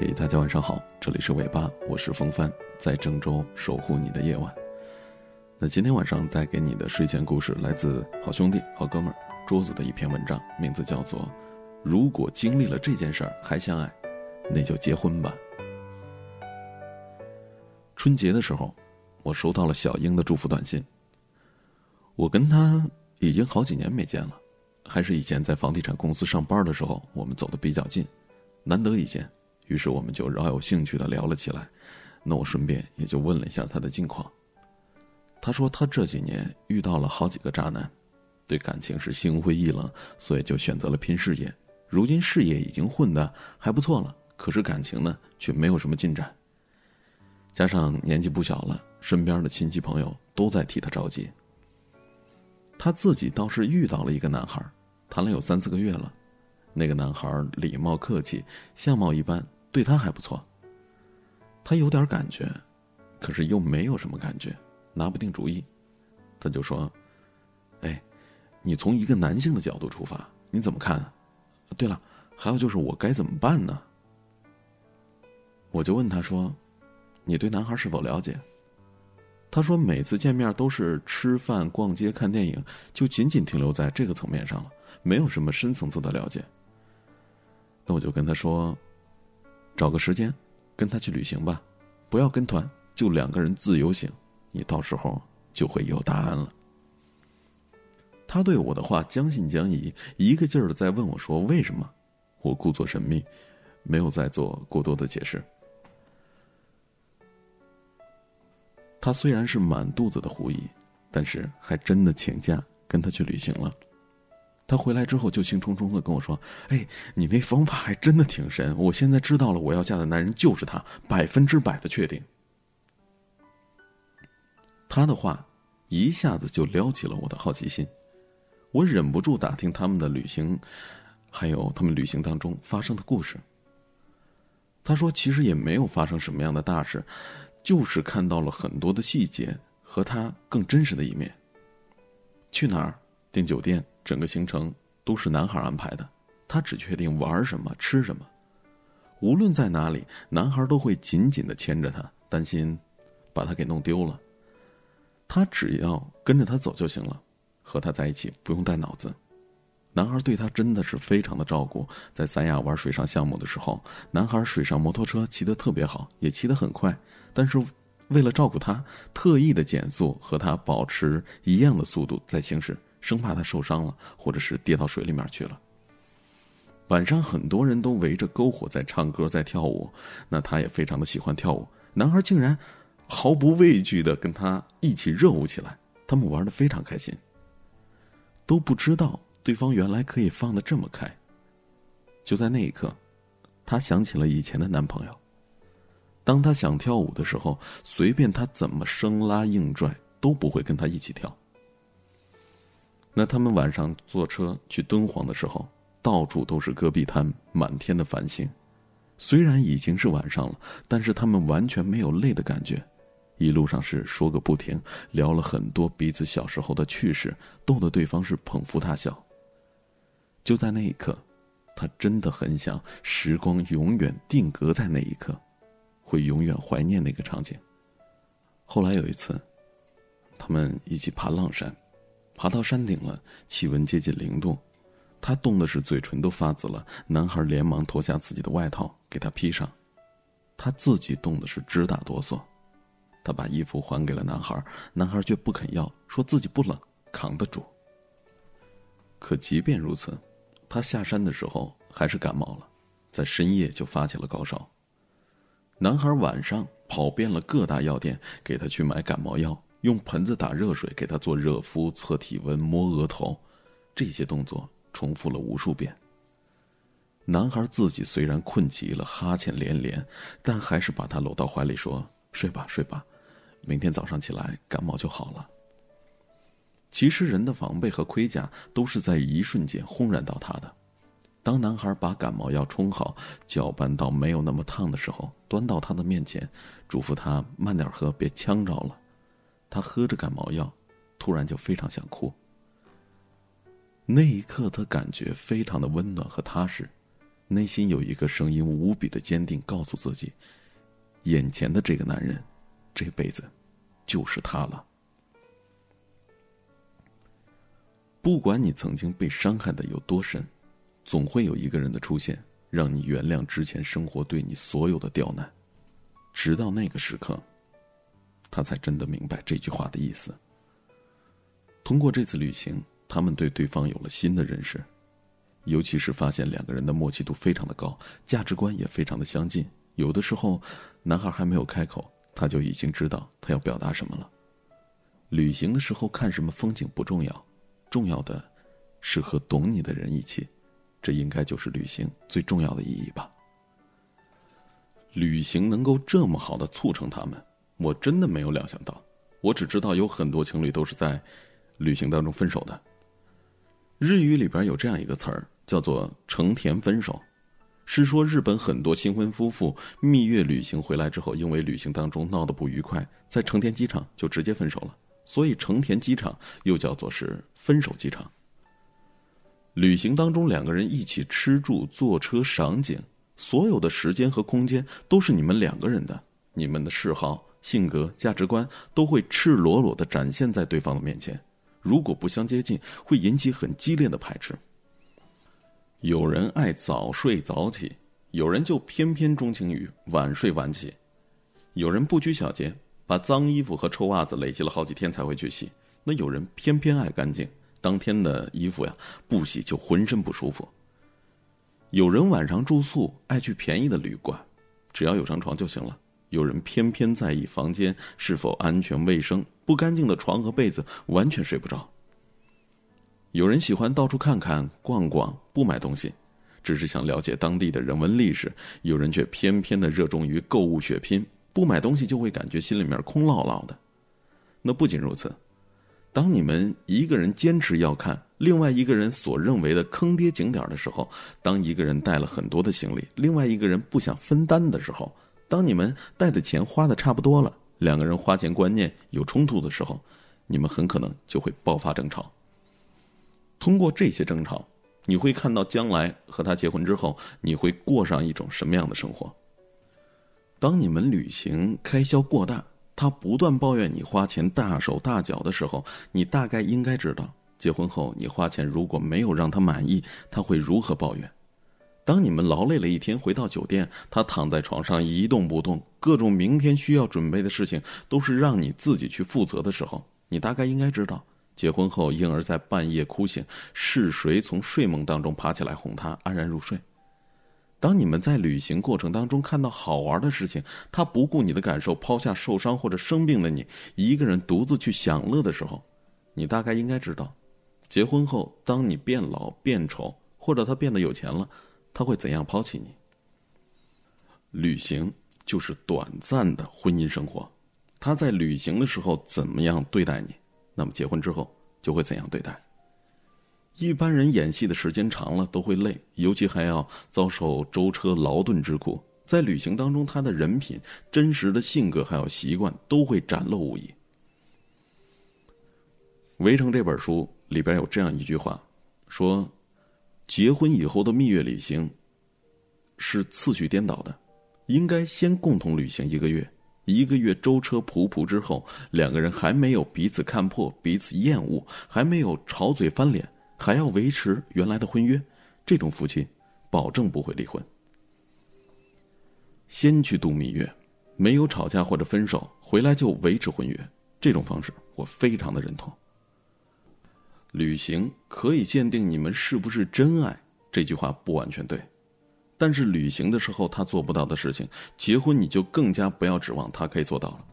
嘿，大家晚上好，这里是尾巴，我是风帆，在郑州守护你的夜晚。那今天晚上带给你的睡前故事，来自好兄弟、好哥们儿桌子的一篇文章，名字叫做《如果经历了这件事儿还相爱，那就结婚吧》。春节的时候，我收到了小英的祝福短信。我跟她已经好几年没见了，还是以前在房地产公司上班的时候，我们走的比较近，难得一见。于是我们就饶有兴趣的聊了起来，那我顺便也就问了一下他的近况。他说他这几年遇到了好几个渣男，对感情是心灰意冷，所以就选择了拼事业。如今事业已经混得还不错了，可是感情呢却没有什么进展。加上年纪不小了，身边的亲戚朋友都在替他着急。他自己倒是遇到了一个男孩，谈了有三四个月了，那个男孩礼貌客气，相貌一般。对他还不错。他有点感觉，可是又没有什么感觉，拿不定主意。他就说：“哎，你从一个男性的角度出发，你怎么看？对了，还有就是我该怎么办呢？”我就问他说：“你对男孩是否了解？”他说：“每次见面都是吃饭、逛街、看电影，就仅仅停留在这个层面上了，没有什么深层次的了解。”那我就跟他说。找个时间，跟他去旅行吧，不要跟团，就两个人自由行，你到时候就会有答案了。他对我的话将信将疑，一个劲儿的在问我说为什么，我故作神秘，没有再做过多的解释。他虽然是满肚子的狐疑，但是还真的请假跟他去旅行了。他回来之后就兴冲冲的跟我说：“哎，你那方法还真的挺神！我现在知道了，我要嫁的男人就是他，百分之百的确定。”他的话一下子就撩起了我的好奇心，我忍不住打听他们的旅行，还有他们旅行当中发生的故事。他说：“其实也没有发生什么样的大事，就是看到了很多的细节和他更真实的一面。去哪儿订酒店？”整个行程都是男孩安排的，他只确定玩什么、吃什么。无论在哪里，男孩都会紧紧的牵着她，担心把她给弄丢了。他只要跟着他走就行了，和他在一起不用带脑子。男孩对她真的是非常的照顾。在三亚玩水上项目的时候，男孩水上摩托车骑得特别好，也骑得很快，但是为了照顾她，特意的减速，和她保持一样的速度在行驶。生怕他受伤了，或者是跌到水里面去了。晚上很多人都围着篝火在唱歌，在跳舞，那他也非常的喜欢跳舞。男孩竟然毫不畏惧的跟他一起热舞起来，他们玩的非常开心。都不知道对方原来可以放的这么开。就在那一刻，他想起了以前的男朋友。当他想跳舞的时候，随便他怎么生拉硬拽，都不会跟他一起跳。那他们晚上坐车去敦煌的时候，到处都是戈壁滩，满天的繁星。虽然已经是晚上了，但是他们完全没有累的感觉，一路上是说个不停，聊了很多彼此小时候的趣事，逗得对方是捧腹大笑。就在那一刻，他真的很想时光永远定格在那一刻，会永远怀念那个场景。后来有一次，他们一起爬浪山。爬到山顶了，气温接近零度，他冻的是嘴唇都发紫了。男孩连忙脱下自己的外套给他披上，他自己冻的是直打哆嗦。他把衣服还给了男孩，男孩却不肯要，说自己不冷，扛得住。可即便如此，他下山的时候还是感冒了，在深夜就发起了高烧。男孩晚上跑遍了各大药店，给他去买感冒药。用盆子打热水给他做热敷、测体温、摸额头，这些动作重复了无数遍。男孩自己虽然困极了，哈欠连连，但还是把他搂到怀里说：“睡吧，睡吧，明天早上起来感冒就好了。”其实人的防备和盔甲都是在一瞬间轰然倒塌的。当男孩把感冒药冲好、搅拌到没有那么烫的时候，端到他的面前，嘱咐他慢点喝，别呛着了。他喝着感冒药，突然就非常想哭。那一刻，他感觉非常的温暖和踏实，内心有一个声音无比的坚定，告诉自己：眼前的这个男人，这辈子就是他了。不管你曾经被伤害的有多深，总会有一个人的出现，让你原谅之前生活对你所有的刁难。直到那个时刻，他才真的明白这句话的意思。通过这次旅行，他们对对方有了新的认识，尤其是发现两个人的默契度非常的高，价值观也非常的相近。有的时候，男孩还没有开口，他就已经知道他要表达什么了。旅行的时候看什么风景不重要，重要的是和懂你的人一起，这应该就是旅行最重要的意义吧。旅行能够这么好的促成他们，我真的没有料想到。我只知道有很多情侣都是在旅行当中分手的。日语里边有这样一个词儿，叫做“成田分手”，是说日本很多新婚夫妇蜜月旅行回来之后，因为旅行当中闹得不愉快，在成田机场就直接分手了。所以成田机场又叫做是分手机场。旅行当中两个人一起吃住、坐车、赏景。所有的时间和空间都是你们两个人的，你们的嗜好、性格、价值观都会赤裸裸的展现在对方的面前。如果不相接近，会引起很激烈的排斥。有人爱早睡早起，有人就偏偏钟情于晚睡晚起。有人不拘小节，把脏衣服和臭袜子累积了好几天才会去洗。那有人偏偏爱干净，当天的衣服呀不洗就浑身不舒服。有人晚上住宿爱去便宜的旅馆，只要有张床就行了。有人偏偏在意房间是否安全卫生，不干净的床和被子完全睡不着。有人喜欢到处看看逛逛，不买东西，只是想了解当地的人文历史。有人却偏偏的热衷于购物血拼，不买东西就会感觉心里面空落落的。那不仅如此。当你们一个人坚持要看另外一个人所认为的坑爹景点的时候，当一个人带了很多的行李，另外一个人不想分担的时候，当你们带的钱花的差不多了，两个人花钱观念有冲突的时候，你们很可能就会爆发争吵。通过这些争吵，你会看到将来和他结婚之后，你会过上一种什么样的生活。当你们旅行开销过大。他不断抱怨你花钱大手大脚的时候，你大概应该知道，结婚后你花钱如果没有让他满意，他会如何抱怨。当你们劳累了一天回到酒店，他躺在床上一动不动，各种明天需要准备的事情都是让你自己去负责的时候，你大概应该知道，结婚后婴儿在半夜哭醒，是谁从睡梦当中爬起来哄他安然入睡。当你们在旅行过程当中看到好玩的事情，他不顾你的感受，抛下受伤或者生病的你，一个人独自去享乐的时候，你大概应该知道，结婚后当你变老变丑，或者他变得有钱了，他会怎样抛弃你。旅行就是短暂的婚姻生活，他在旅行的时候怎么样对待你，那么结婚之后就会怎样对待。一般人演戏的时间长了都会累，尤其还要遭受舟车劳顿之苦。在旅行当中，他的人品、真实的性格还有习惯都会展露无遗。《围城》这本书里边有这样一句话，说：“结婚以后的蜜月旅行是次序颠倒的，应该先共同旅行一个月，一个月舟车仆仆之后，两个人还没有彼此看破、彼此厌恶，还没有吵嘴翻脸。”还要维持原来的婚约，这种夫妻保证不会离婚。先去度蜜月，没有吵架或者分手，回来就维持婚约，这种方式我非常的认同。旅行可以鉴定你们是不是真爱，这句话不完全对，但是旅行的时候他做不到的事情，结婚你就更加不要指望他可以做到了。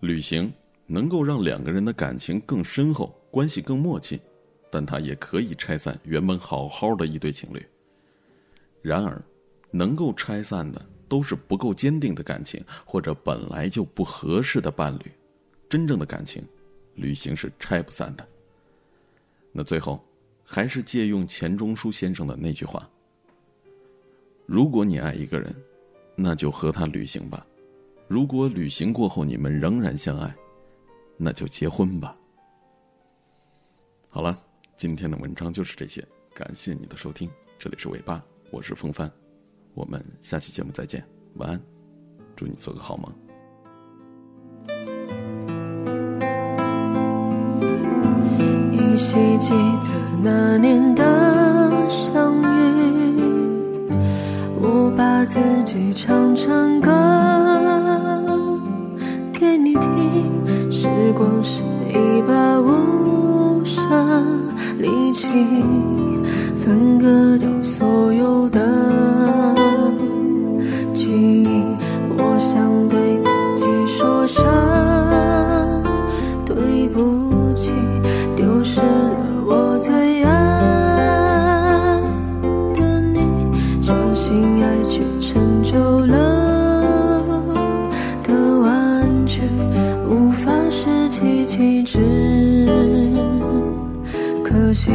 旅行能够让两个人的感情更深厚，关系更默契。但它也可以拆散原本好好的一对情侣。然而，能够拆散的都是不够坚定的感情，或者本来就不合适的伴侣。真正的感情，旅行是拆不散的。那最后还是借用钱钟书先生的那句话如果你爱一个人那就和他旅行吧。如果旅行过后你们仍然相爱那就结婚吧。好了今天的文章就是这些感谢你的收听这里是尾巴我是风帆我们下期节目再见晚安祝你做个好梦。依稀记得那年的相遇。我把自己唱成歌给你听时光是一把无声利器分割的可惜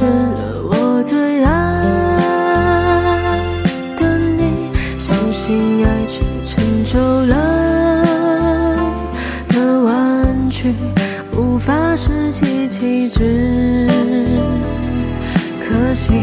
失了我最爱的你，相信爱情成就了的玩具，无法拾起气质，可惜。